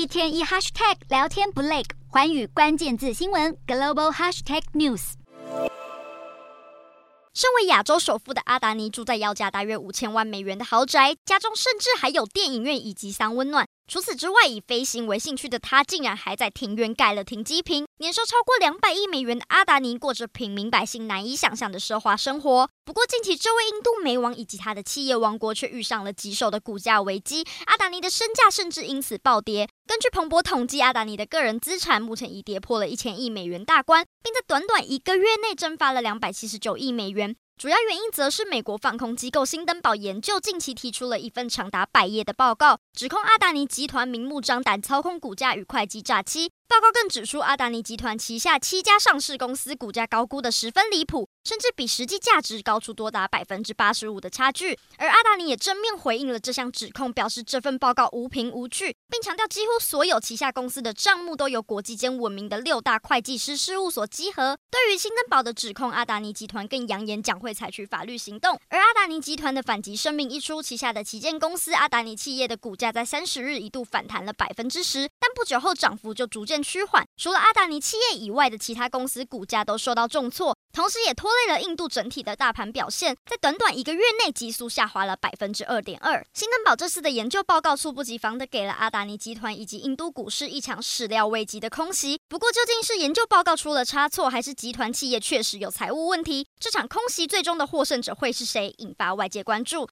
一天一 hashtag 聊天不累，环宇关键字新闻 global hashtag news。身为亚洲首富的阿达尼，住在要价大约五千万美元的豪宅，家中甚至还有电影院以及三温暖。除此之外，以飞行为兴趣的他，竟然还在庭院盖了停机坪。年收超过两百亿美元的阿达尼，过着平民百姓难以想象的奢华生活。不过，近期这位印度煤王以及他的企业王国却遇上了棘手的股价危机，阿达尼的身价甚至因此暴跌。根据彭博统计，阿达尼的个人资产目前已跌破了一千亿美元大关，并在短短一个月内蒸发了两百七十九亿美元。主要原因则是美国防空机构新登堡研究近期提出了一份长达百页的报告，指控阿达尼集团明目张胆操控股价与会计诈欺。报告更指出，阿达尼集团旗下七家上市公司股价高估的十分离谱，甚至比实际价值高出多达百分之八十五的差距。而阿达尼也正面回应了这项指控，表示这份报告无凭无据，并强调几乎所有旗下公司的账目都由国际间闻名的六大会计师事务所稽核。对于新登堡的指控，阿达尼集团更扬言将会采取法律行动。而阿达尼集团的反击声明一出，旗下的旗舰公司阿达尼企业的股价在三十日一度反弹了百分之十，但不久后涨幅就逐渐趋缓。除了阿达尼企业以外的其他公司股价都受到重挫，同时也拖累了印度整体的大盘表现，在短短一个月内急速下滑了百分之二点二。新登堡这次的研究报告猝不及防的给了阿达尼集团以及印度股市一场始料未及的空袭。不过，究竟是研究报告出了差错，还是集团企业确实有财务问题？这场空袭最终的获胜者会是谁？引发外界关注。